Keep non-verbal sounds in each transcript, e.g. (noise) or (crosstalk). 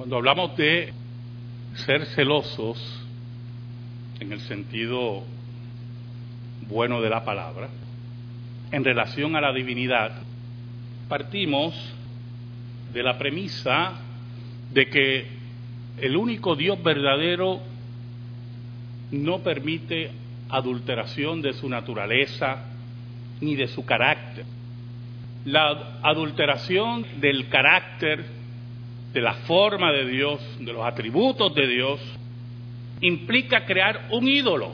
Cuando hablamos de ser celosos, en el sentido bueno de la palabra, en relación a la divinidad, partimos de la premisa de que el único Dios verdadero no permite adulteración de su naturaleza ni de su carácter. La adulteración del carácter, de la forma de Dios, de los atributos de Dios, implica crear un ídolo,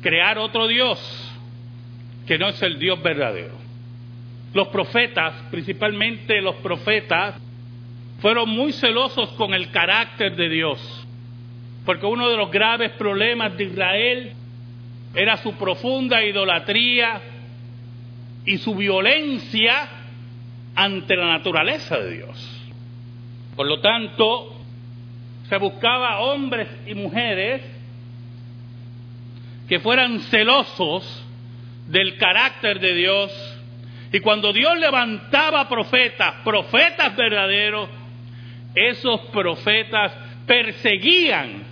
crear otro Dios, que no es el Dios verdadero. Los profetas, principalmente los profetas, fueron muy celosos con el carácter de Dios, porque uno de los graves problemas de Israel era su profunda idolatría y su violencia ante la naturaleza de Dios. Por lo tanto, se buscaba hombres y mujeres que fueran celosos del carácter de Dios. Y cuando Dios levantaba profetas, profetas verdaderos, esos profetas perseguían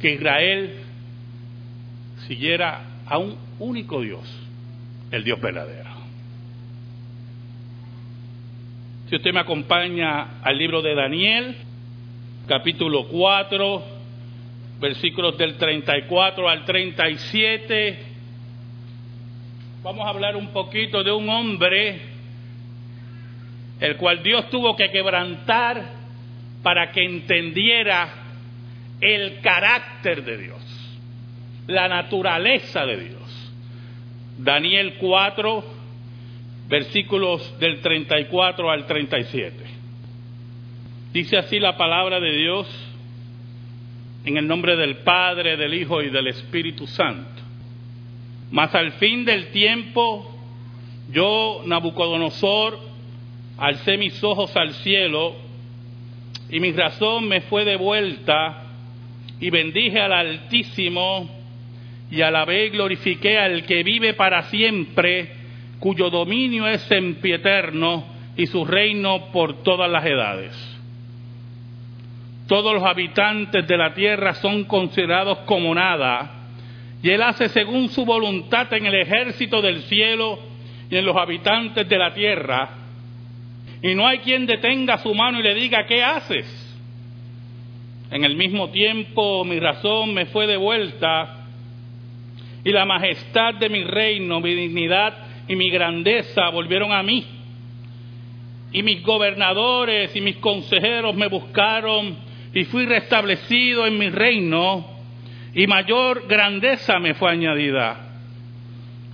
que Israel siguiera a un único Dios, el Dios verdadero. Si usted me acompaña al libro de Daniel, capítulo 4, versículos del 34 al 37, vamos a hablar un poquito de un hombre el cual Dios tuvo que quebrantar para que entendiera el carácter de Dios, la naturaleza de Dios. Daniel 4, versículos del 34 al 37. Dice así la palabra de Dios en el nombre del Padre, del Hijo y del Espíritu Santo. Mas al fin del tiempo, yo, Nabucodonosor, alcé mis ojos al cielo y mi razón me fue devuelta y bendije al Altísimo y alabé y glorifiqué al que vive para siempre cuyo dominio es sempieterno y su reino por todas las edades. Todos los habitantes de la tierra son considerados como nada, y Él hace según su voluntad en el ejército del cielo y en los habitantes de la tierra, y no hay quien detenga su mano y le diga, ¿qué haces? En el mismo tiempo mi razón me fue devuelta, y la majestad de mi reino, mi dignidad y mi grandeza volvieron a mí. Y mis gobernadores y mis consejeros me buscaron y fui restablecido en mi reino y mayor grandeza me fue añadida.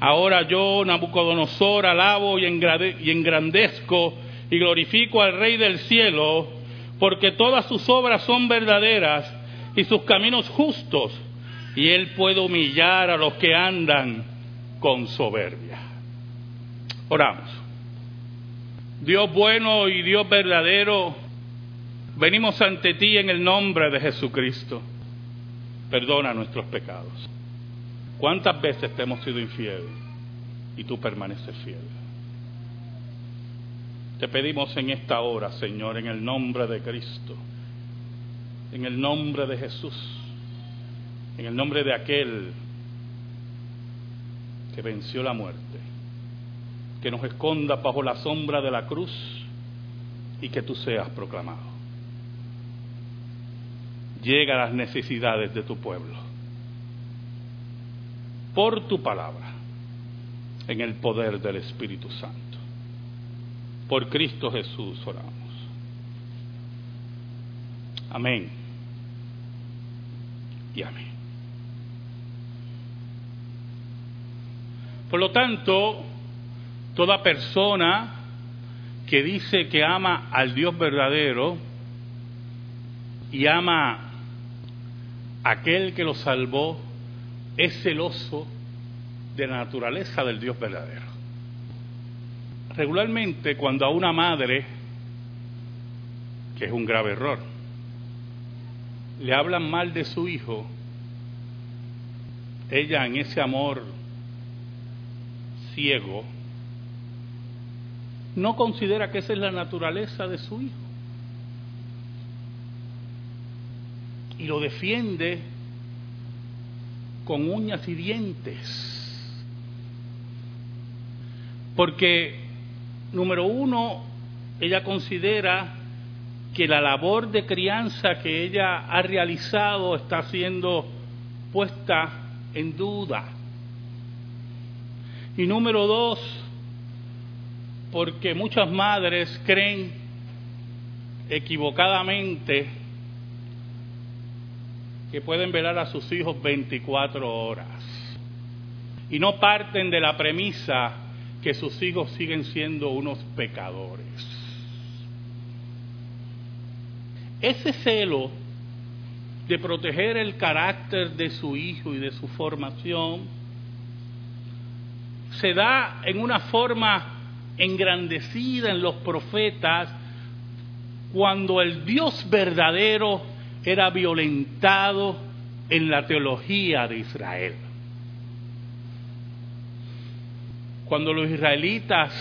Ahora yo, Nabucodonosor, alabo y engrandezco y glorifico al Rey del cielo, porque todas sus obras son verdaderas y sus caminos justos, y él puede humillar a los que andan con soberbia. Oramos. Dios bueno y Dios verdadero, venimos ante ti en el nombre de Jesucristo. Perdona nuestros pecados. ¿Cuántas veces te hemos sido infiel y tú permaneces fiel? Te pedimos en esta hora, Señor, en el nombre de Cristo, en el nombre de Jesús, en el nombre de aquel que venció la muerte que nos esconda bajo la sombra de la cruz y que tú seas proclamado. Llega a las necesidades de tu pueblo. Por tu palabra, en el poder del Espíritu Santo. Por Cristo Jesús oramos. Amén. Y amén. Por lo tanto, Toda persona que dice que ama al Dios verdadero y ama a aquel que lo salvó, es celoso de la naturaleza del Dios verdadero. Regularmente cuando a una madre, que es un grave error, le hablan mal de su hijo, ella en ese amor ciego, no considera que esa es la naturaleza de su hijo. y lo defiende con uñas y dientes. Porque, número uno, ella considera que la labor de crianza que ella ha realizado está siendo puesta en duda. Y número dos, porque muchas madres creen equivocadamente que pueden velar a sus hijos 24 horas y no parten de la premisa que sus hijos siguen siendo unos pecadores. Ese celo de proteger el carácter de su hijo y de su formación se da en una forma engrandecida en los profetas cuando el Dios verdadero era violentado en la teología de Israel. Cuando los israelitas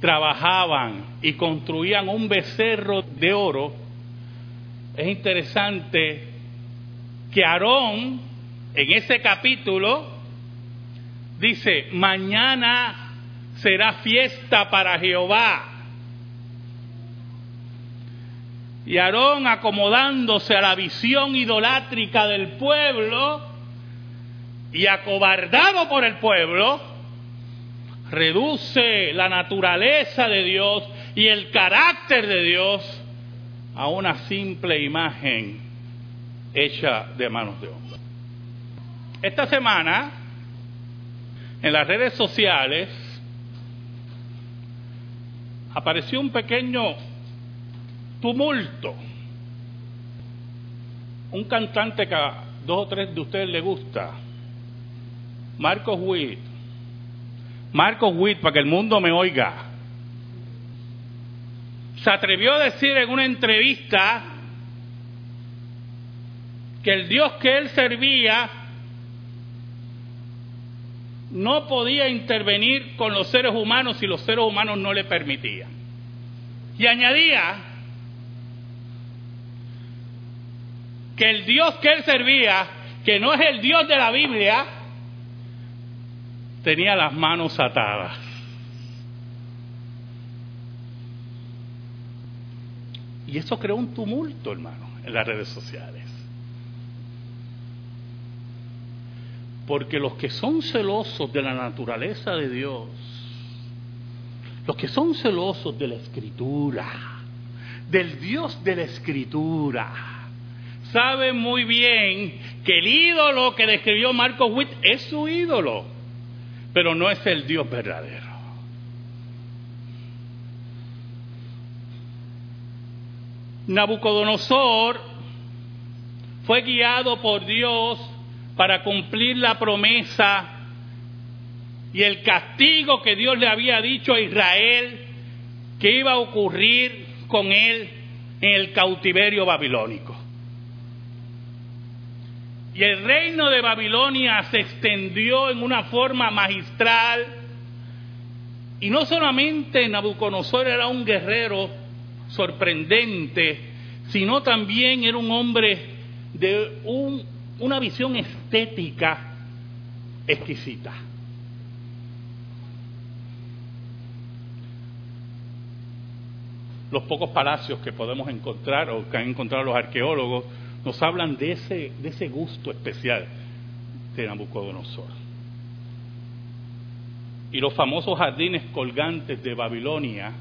trabajaban y construían un becerro de oro, es interesante que Aarón, en ese capítulo, dice, mañana será fiesta para Jehová. Y Aarón, acomodándose a la visión idolátrica del pueblo y acobardado por el pueblo, reduce la naturaleza de Dios y el carácter de Dios a una simple imagen hecha de manos de hombre. Esta semana, en las redes sociales, apareció un pequeño tumulto. Un cantante que a dos o tres de ustedes le gusta, Marcos Witt. Marcos Witt, para que el mundo me oiga. Se atrevió a decir en una entrevista que el Dios que él servía no podía intervenir con los seres humanos si los seres humanos no le permitían. Y añadía que el Dios que él servía, que no es el Dios de la Biblia, tenía las manos atadas. Y eso creó un tumulto, hermano, en las redes sociales. Porque los que son celosos de la naturaleza de Dios, los que son celosos de la escritura, del Dios de la escritura, saben muy bien que el ídolo que describió Marco Witt es su ídolo, pero no es el Dios verdadero. Nabucodonosor fue guiado por Dios para cumplir la promesa y el castigo que Dios le había dicho a Israel que iba a ocurrir con él en el cautiverio babilónico. Y el reino de Babilonia se extendió en una forma magistral. Y no solamente Nabucodonosor era un guerrero sorprendente, sino también era un hombre de una visión estética exquisita. Los pocos palacios que podemos encontrar o que han encontrado los arqueólogos nos hablan de ese, de ese gusto especial de Nabucodonosor. Y los famosos jardines colgantes de Babilonia,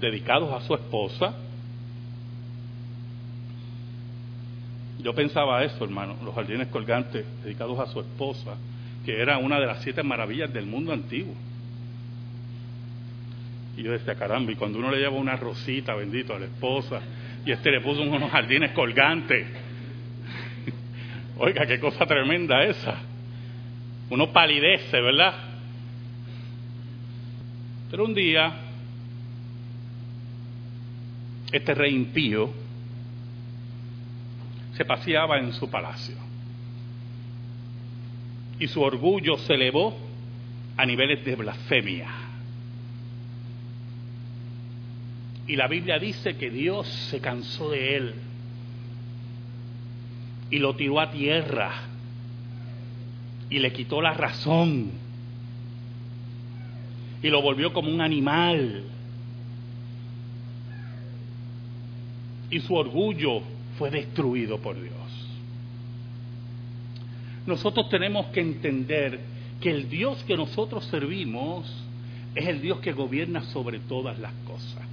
dedicados a su esposa, yo pensaba eso, hermano, los jardines colgantes dedicados a su esposa, que era una de las siete maravillas del mundo antiguo. Y yo decía, caramba, y cuando uno le lleva una rosita, bendito, a la esposa, y este le puso unos jardines colgantes. (laughs) Oiga, qué cosa tremenda esa. Uno palidece, ¿verdad? Pero un día, este rey impío se paseaba en su palacio. Y su orgullo se elevó a niveles de blasfemia. Y la Biblia dice que Dios se cansó de él y lo tiró a tierra y le quitó la razón y lo volvió como un animal. Y su orgullo fue destruido por Dios. Nosotros tenemos que entender que el Dios que nosotros servimos es el Dios que gobierna sobre todas las cosas.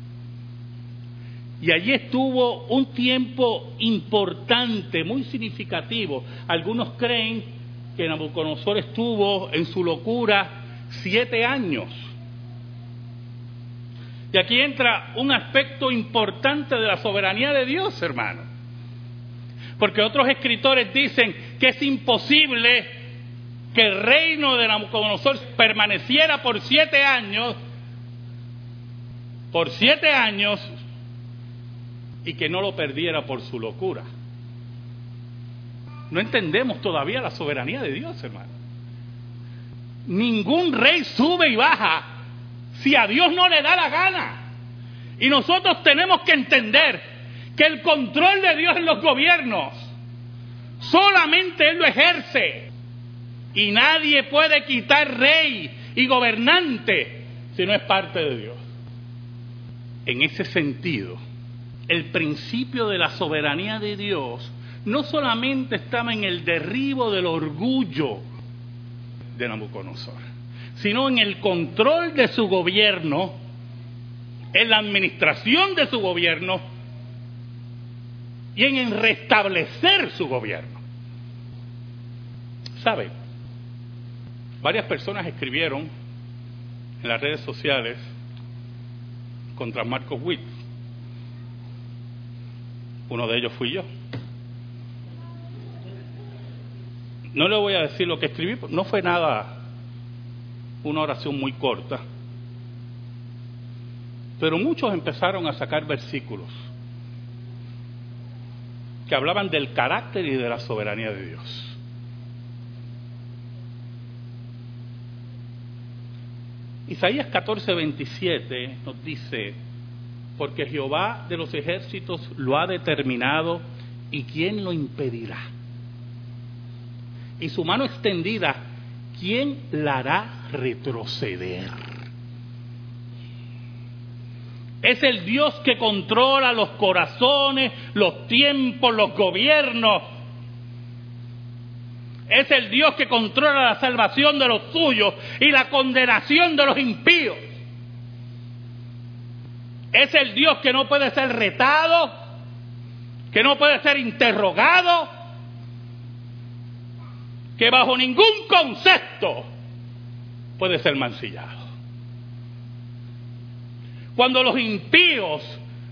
Y allí estuvo un tiempo importante, muy significativo. Algunos creen que Nabucodonosor estuvo en su locura siete años. Y aquí entra un aspecto importante de la soberanía de Dios, hermano. Porque otros escritores dicen que es imposible que el reino de Nabucodonosor permaneciera por siete años, por siete años, y que no lo perdiera por su locura. No entendemos todavía la soberanía de Dios, hermano. Ningún rey sube y baja si a Dios no le da la gana. Y nosotros tenemos que entender que el control de Dios en los gobiernos solamente Él lo ejerce. Y nadie puede quitar rey y gobernante si no es parte de Dios. En ese sentido, el principio de la soberanía de Dios no solamente estaba en el derribo del orgullo de Nabucodonosor, sino en el control de su gobierno, en la administración de su gobierno y en restablecer su gobierno. ¿Sabe? Varias personas escribieron en las redes sociales contra Marcos Witt uno de ellos fui yo. No le voy a decir lo que escribí, no fue nada, una oración muy corta. Pero muchos empezaron a sacar versículos que hablaban del carácter y de la soberanía de Dios. Isaías 14, 27 nos dice, porque Jehová de los ejércitos lo ha determinado y quién lo impedirá. Y su mano extendida, ¿quién la hará retroceder? Es el Dios que controla los corazones, los tiempos, los gobiernos. Es el Dios que controla la salvación de los suyos y la condenación de los impíos. Es el Dios que no puede ser retado, que no puede ser interrogado, que bajo ningún concepto puede ser mancillado. Cuando los impíos,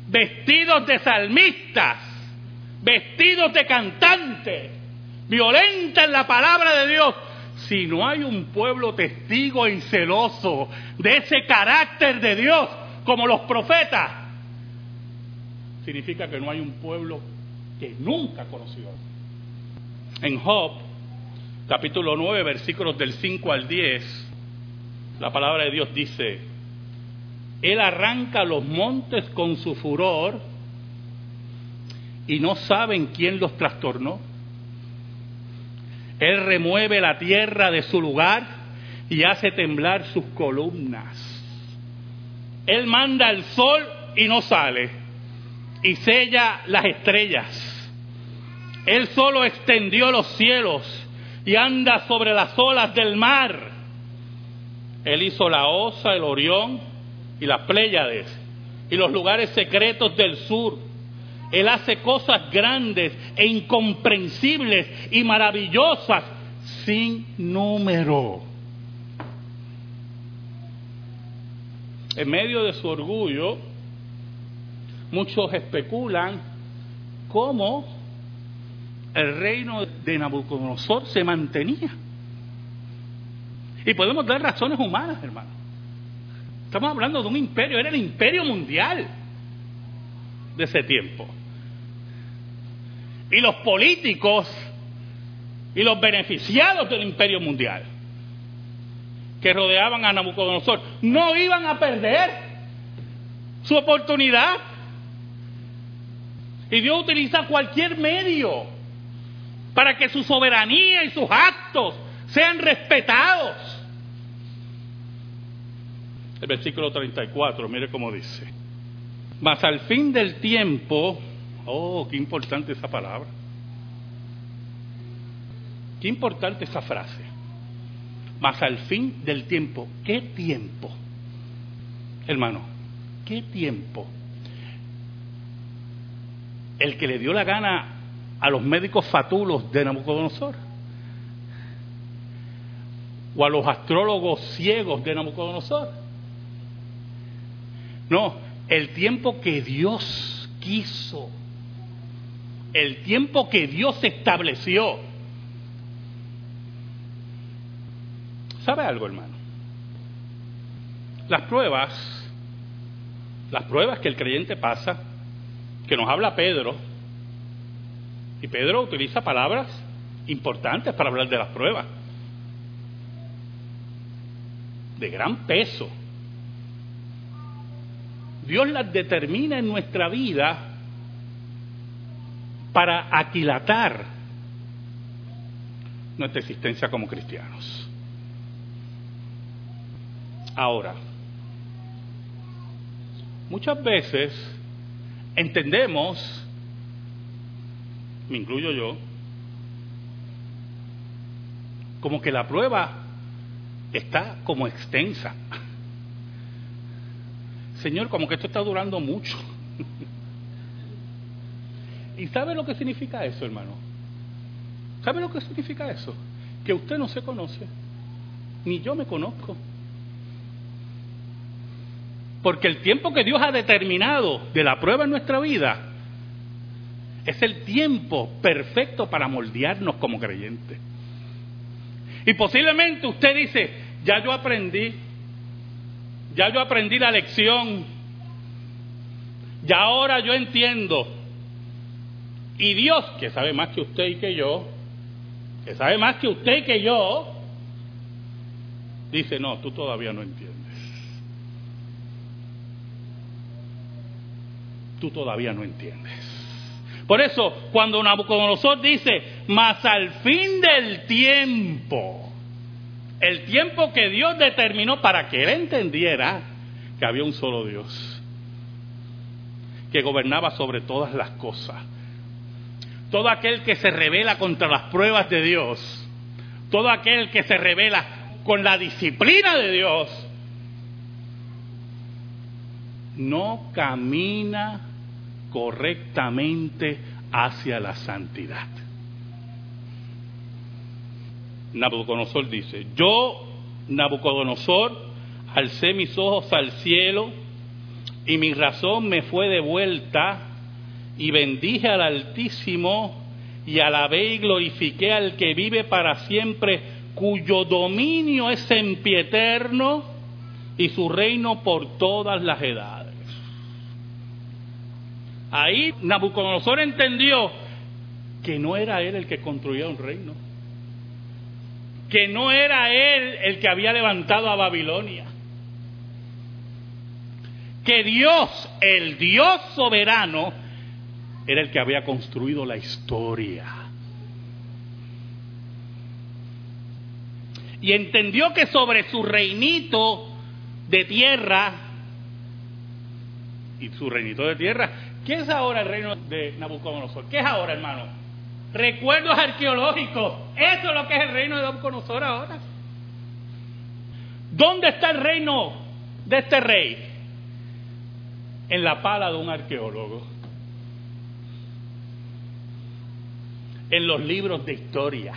vestidos de salmistas, vestidos de cantantes, violentan la palabra de Dios, si no hay un pueblo testigo y celoso de ese carácter de Dios, como los profetas, significa que no hay un pueblo que nunca conoció. En Job, capítulo 9, versículos del 5 al 10, la palabra de Dios dice, Él arranca los montes con su furor y no saben quién los trastornó. Él remueve la tierra de su lugar y hace temblar sus columnas. Él manda el sol y no sale, y sella las estrellas. Él solo extendió los cielos y anda sobre las olas del mar. Él hizo la Osa, el Orión y las Pléyades y los lugares secretos del sur. Él hace cosas grandes e incomprensibles y maravillosas sin número. en medio de su orgullo, muchos especulan cómo el reino de Nabucodonosor se mantenía. Y podemos dar razones humanas, hermano. Estamos hablando de un imperio, era el imperio mundial de ese tiempo. Y los políticos y los beneficiados del imperio mundial que rodeaban a Nabucodonosor no iban a perder su oportunidad. Y Dios utiliza cualquier medio para que su soberanía y sus actos sean respetados. El versículo 34, mire cómo dice. Mas al fin del tiempo, oh, qué importante esa palabra. Qué importante esa frase. Mas al fin del tiempo, ¿qué tiempo? Hermano, ¿qué tiempo? El que le dio la gana a los médicos fatulos de Nabucodonosor. O a los astrólogos ciegos de Nabucodonosor. No, el tiempo que Dios quiso. El tiempo que Dios estableció. ¿Sabe algo, hermano? Las pruebas, las pruebas que el creyente pasa, que nos habla Pedro, y Pedro utiliza palabras importantes para hablar de las pruebas, de gran peso. Dios las determina en nuestra vida para aquilatar nuestra existencia como cristianos. Ahora, muchas veces entendemos, me incluyo yo, como que la prueba está como extensa. Señor, como que esto está durando mucho. (laughs) ¿Y sabe lo que significa eso, hermano? ¿Sabe lo que significa eso? Que usted no se conoce, ni yo me conozco. Porque el tiempo que Dios ha determinado de la prueba en nuestra vida es el tiempo perfecto para moldearnos como creyentes. Y posiblemente usted dice, ya yo aprendí, ya yo aprendí la lección, ya ahora yo entiendo. Y Dios, que sabe más que usted y que yo, que sabe más que usted y que yo, dice, no, tú todavía no entiendes. tú todavía no entiendes. Por eso, cuando Nabucodonosor dice, mas al fin del tiempo, el tiempo que Dios determinó para que él entendiera que había un solo Dios, que gobernaba sobre todas las cosas. Todo aquel que se revela contra las pruebas de Dios, todo aquel que se revela con la disciplina de Dios, no camina correctamente hacia la santidad. Nabucodonosor dice, yo, Nabucodonosor, alcé mis ojos al cielo y mi razón me fue devuelta y bendije al Altísimo y alabé y glorifiqué al que vive para siempre, cuyo dominio es sempieterno y su reino por todas las edades. Ahí Nabucodonosor entendió que no era él el que construía un reino, que no era él el que había levantado a Babilonia, que Dios, el Dios soberano, era el que había construido la historia. Y entendió que sobre su reinito de tierra, y su reinito de tierra ¿Qué es ahora el reino de Nabucodonosor? ¿Qué es ahora, hermano? Recuerdos arqueológicos. Eso es lo que es el reino de Nabucodonosor ahora. ¿Dónde está el reino de este rey? En la pala de un arqueólogo. En los libros de historia.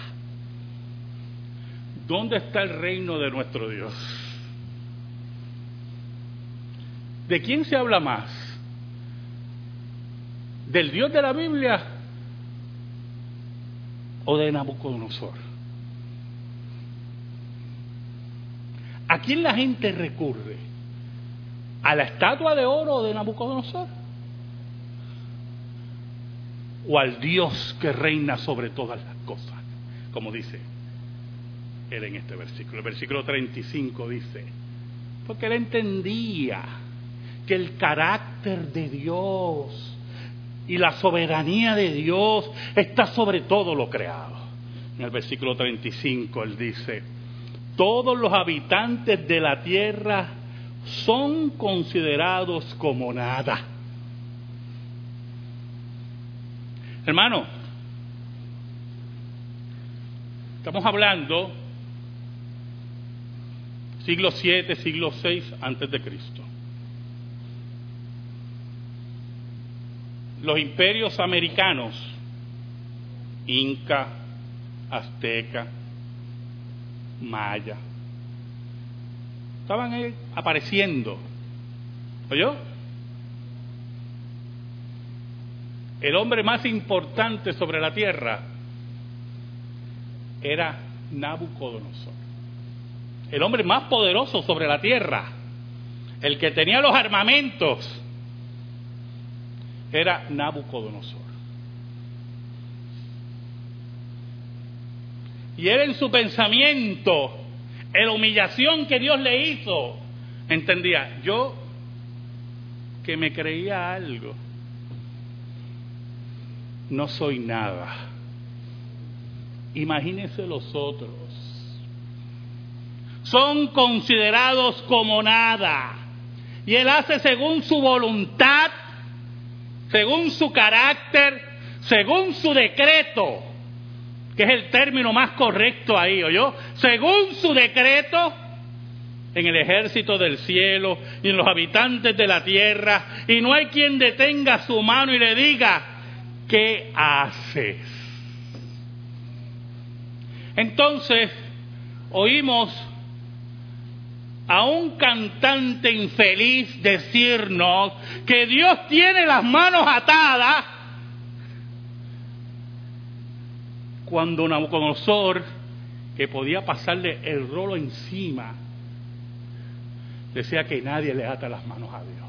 ¿Dónde está el reino de nuestro Dios? ¿De quién se habla más? del Dios de la Biblia o de Nabucodonosor? ¿A quién la gente recurre? ¿A la estatua de oro de Nabucodonosor? ¿O al Dios que reina sobre todas las cosas? Como dice él en este versículo. El versículo 35 dice, porque él entendía que el carácter de Dios y la soberanía de Dios está sobre todo lo creado. En el versículo 35 él dice, todos los habitantes de la tierra son considerados como nada. Hermano, estamos hablando siglo 7, siglo 6 antes de Cristo. Los imperios americanos, Inca, Azteca, Maya, estaban apareciendo. ¿Oyó? El hombre más importante sobre la tierra era Nabucodonosor. El hombre más poderoso sobre la tierra, el que tenía los armamentos, era Nabucodonosor. Y él en su pensamiento en la humillación que Dios le hizo, entendía, yo que me creía algo, no soy nada. Imagínense los otros. Son considerados como nada. Y Él hace según su voluntad, según su carácter, según su decreto que es el término más correcto ahí, ¿oyó? Según su decreto, en el ejército del cielo y en los habitantes de la tierra, y no hay quien detenga su mano y le diga, ¿qué haces? Entonces, oímos a un cantante infeliz decirnos que Dios tiene las manos atadas cuando Nabucodonosor, que podía pasarle el rolo encima, decía que nadie le ata las manos a Dios.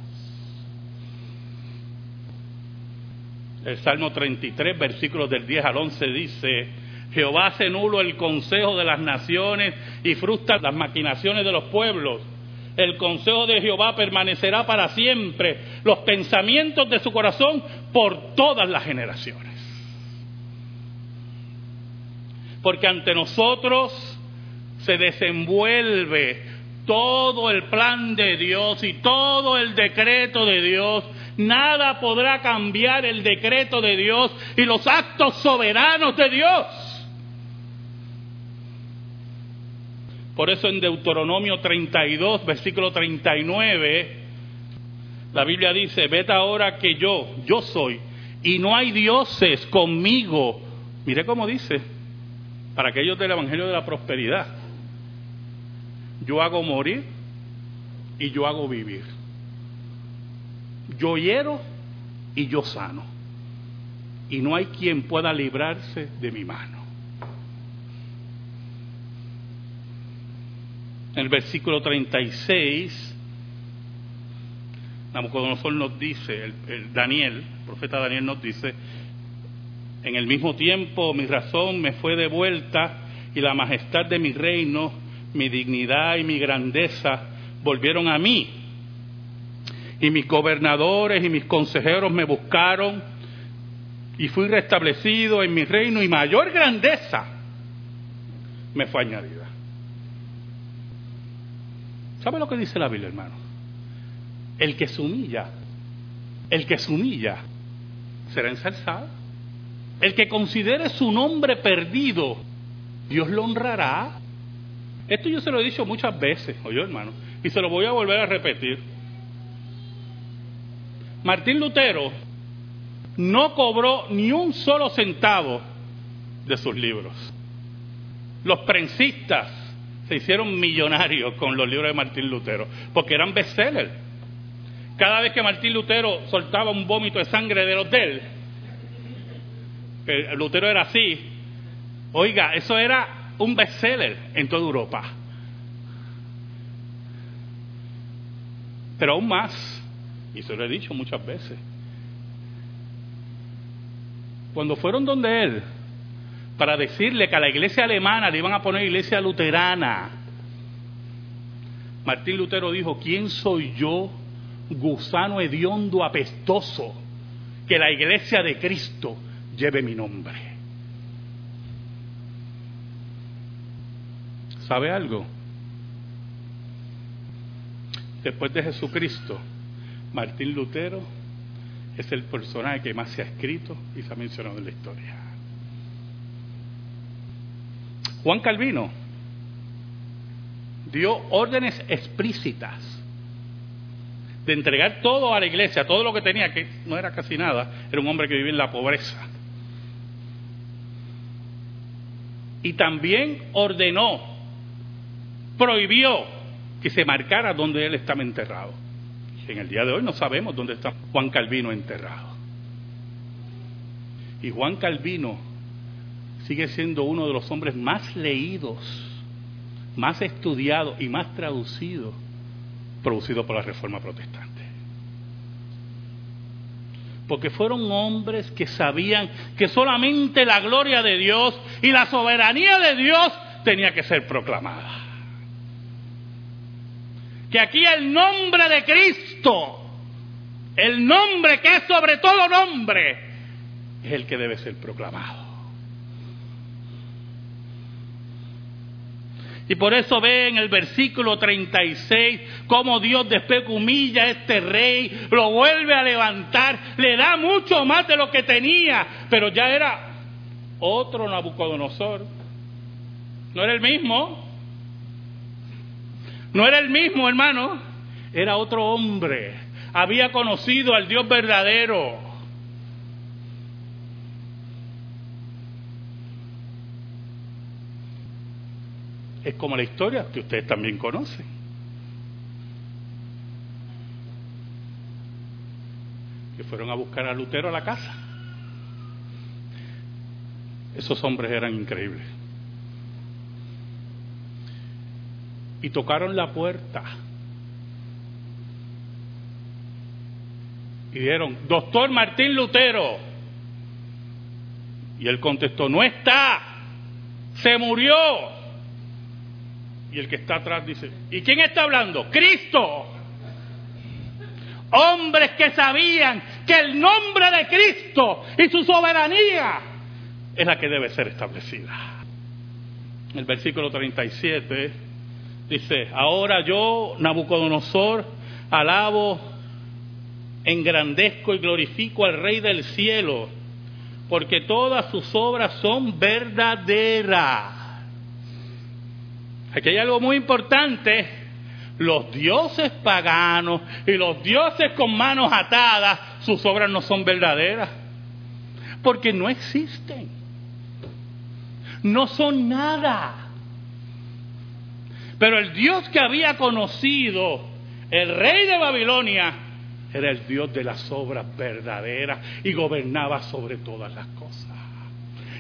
El Salmo 33, versículos del 10 al 11 dice, Jehová hace nulo el consejo de las naciones y frustra las maquinaciones de los pueblos. El consejo de Jehová permanecerá para siempre, los pensamientos de su corazón por todas las generaciones. porque ante nosotros se desenvuelve todo el plan de Dios y todo el decreto de Dios. Nada podrá cambiar el decreto de Dios y los actos soberanos de Dios. Por eso en Deuteronomio 32, versículo 39, la Biblia dice, vete ahora que yo, yo soy, y no hay dioses conmigo. Mire cómo dice, para aquellos del Evangelio de la Prosperidad. Yo hago morir y yo hago vivir. Yo hiero y yo sano. Y no hay quien pueda librarse de mi mano. En el versículo 36, Nabucodonosor nos dice, el, Daniel, el profeta Daniel nos dice, en el mismo tiempo mi razón me fue devuelta y la majestad de mi reino, mi dignidad y mi grandeza volvieron a mí. Y mis gobernadores y mis consejeros me buscaron y fui restablecido en mi reino y mayor grandeza me fue añadida. ¿Sabe lo que dice la Biblia, hermano? El que se humilla, el que se humilla será ensalzado. El que considere su nombre perdido, Dios lo honrará. Esto yo se lo he dicho muchas veces, oye hermano, y se lo voy a volver a repetir. Martín Lutero no cobró ni un solo centavo de sus libros. Los prensistas se hicieron millonarios con los libros de Martín Lutero, porque eran bestsellers. Cada vez que Martín Lutero soltaba un vómito de sangre de los de él, Lutero era así, oiga, eso era un bestseller en toda Europa. Pero aún más, y se lo he dicho muchas veces, cuando fueron donde él, para decirle que a la iglesia alemana le iban a poner iglesia luterana, Martín Lutero dijo, ¿quién soy yo, gusano hediondo apestoso? que la iglesia de Cristo lleve mi nombre. ¿Sabe algo? Después de Jesucristo, Martín Lutero es el personaje que más se ha escrito y se ha mencionado en la historia. Juan Calvino dio órdenes explícitas de entregar todo a la iglesia, todo lo que tenía, que no era casi nada, era un hombre que vivía en la pobreza. Y también ordenó, prohibió que se marcara donde él estaba enterrado. En el día de hoy no sabemos dónde está Juan Calvino enterrado. Y Juan Calvino sigue siendo uno de los hombres más leídos, más estudiados y más traducidos, producidos por la Reforma Protestante. Porque fueron hombres que sabían que solamente la gloria de Dios y la soberanía de Dios tenía que ser proclamada que aquí el nombre de Cristo, el nombre que es sobre todo nombre, es el que debe ser proclamado. Y por eso ve en el versículo 36 cómo Dios después humilla a este rey, lo vuelve a levantar, le da mucho más de lo que tenía, pero ya era otro Nabucodonosor. No era el mismo. No era el mismo, hermano, era otro hombre. Había conocido al Dios verdadero. Es como la historia que ustedes también conocen. Que fueron a buscar a Lutero a la casa. Esos hombres eran increíbles. y tocaron la puerta. Y dijeron, doctor Martín Lutero. Y él contestó, no está, se murió. Y el que está atrás dice, ¿y quién está hablando? Cristo. Hombres que sabían que el nombre de Cristo y su soberanía es la que debe ser establecida. El versículo 37 Dice, ahora yo, Nabucodonosor, alabo, engrandezco y glorifico al Rey del cielo, porque todas sus obras son verdaderas. Aquí hay algo muy importante. Los dioses paganos y los dioses con manos atadas, sus obras no son verdaderas, porque no existen. No son nada. Pero el Dios que había conocido el rey de Babilonia era el Dios de las obras verdaderas y gobernaba sobre todas las cosas.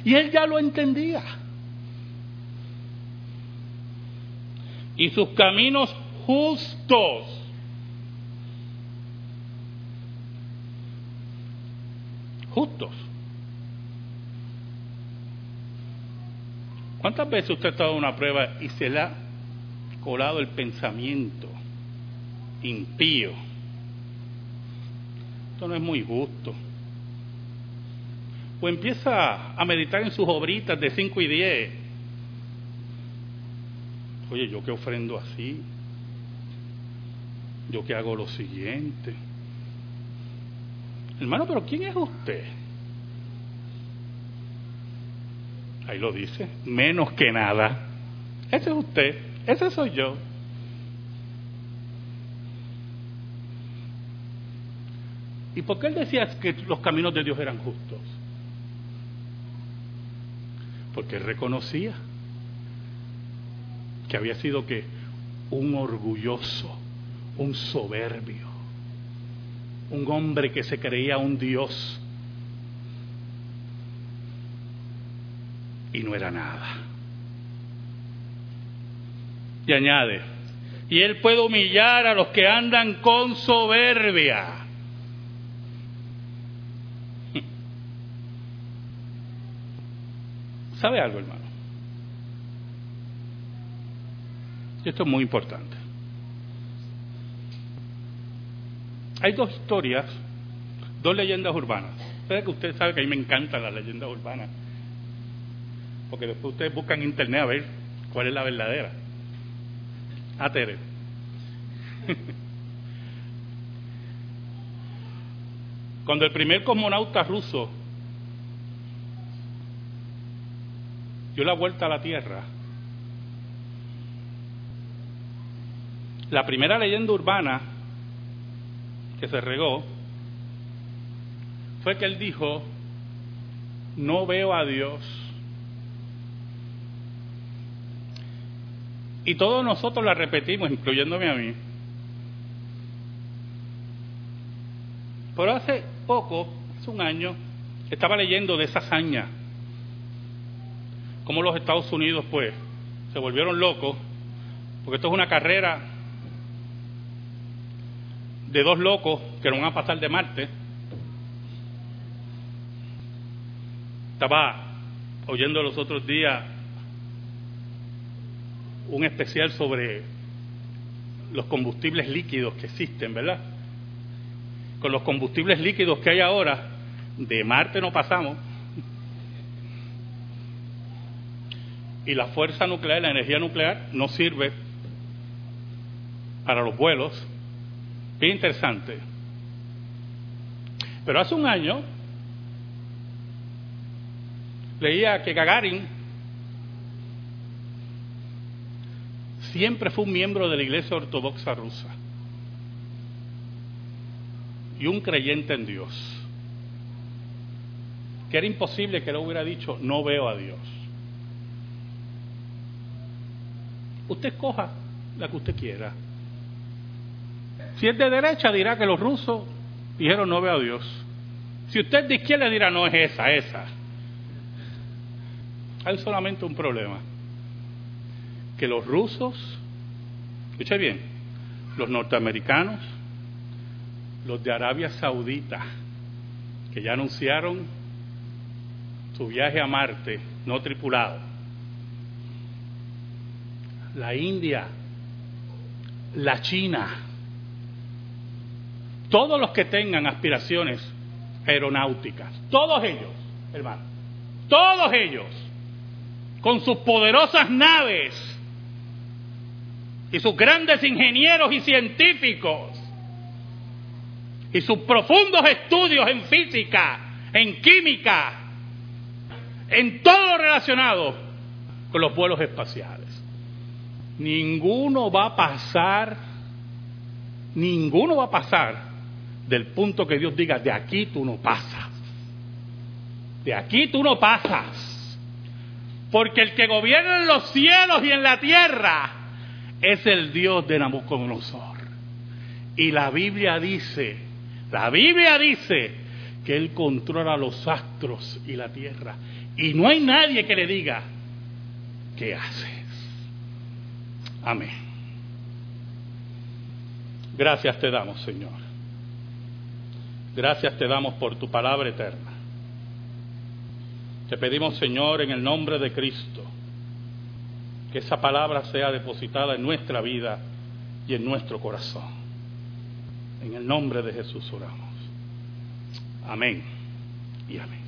Y él ya lo entendía. Y sus caminos justos. Justos. ¿Cuántas veces usted ha estado en una prueba y se la colado el pensamiento impío. Esto no es muy justo. O empieza a meditar en sus obritas de 5 y 10. Oye, yo que ofrendo así. Yo que hago lo siguiente. Hermano, pero ¿quién es usted? Ahí lo dice, menos que nada. Ese es usted. Ese soy yo. ¿Y por qué él decía que los caminos de Dios eran justos? Porque él reconocía que había sido que un orgulloso, un soberbio, un hombre que se creía un Dios y no era nada. Y añade, y él puede humillar a los que andan con soberbia. (laughs) ¿Sabe algo, hermano? Esto es muy importante. Hay dos historias dos leyendas urbanas. Ustedes que usted sabe que a mí me encantan las leyendas urbanas. Porque después ustedes buscan en internet a ver cuál es la verdadera. Ah, Tere. (laughs) Cuando el primer cosmonauta ruso dio la vuelta a la Tierra, la primera leyenda urbana que se regó fue que él dijo, no veo a Dios. Y todos nosotros la repetimos, incluyéndome a mí. Pero hace poco, hace un año, estaba leyendo de esa hazaña, cómo los Estados Unidos pues se volvieron locos, porque esto es una carrera de dos locos que no van a pasar de Marte. Estaba oyendo los otros días un especial sobre los combustibles líquidos que existen, ¿verdad? Con los combustibles líquidos que hay ahora, de Marte no pasamos. Y la fuerza nuclear, la energía nuclear, no sirve para los vuelos. Bien interesante. Pero hace un año leía que Gagarin siempre fue un miembro de la Iglesia Ortodoxa rusa y un creyente en Dios. Que era imposible que él hubiera dicho, no veo a Dios. Usted coja la que usted quiera. Si es de derecha, dirá que los rusos dijeron no veo a Dios. Si usted es de izquierda, dirá no es esa, esa. Hay solamente un problema. Que los rusos, escuche bien, los norteamericanos, los de Arabia Saudita, que ya anunciaron su viaje a Marte no tripulado, la India, la China, todos los que tengan aspiraciones aeronáuticas, todos ellos, hermano, todos ellos, con sus poderosas naves y sus grandes ingenieros y científicos y sus profundos estudios en física, en química, en todo lo relacionado con los vuelos espaciales. Ninguno va a pasar, ninguno va a pasar del punto que Dios diga, de aquí tú no pasas. De aquí tú no pasas. Porque el que gobierna en los cielos y en la tierra es el Dios de Nabucodonosor. Y la Biblia dice, la Biblia dice que Él controla los astros y la tierra. Y no hay nadie que le diga, ¿qué haces? Amén. Gracias te damos, Señor. Gracias te damos por tu palabra eterna. Te pedimos, Señor, en el nombre de Cristo, que esa palabra sea depositada en nuestra vida y en nuestro corazón. En el nombre de Jesús oramos. Amén y amén.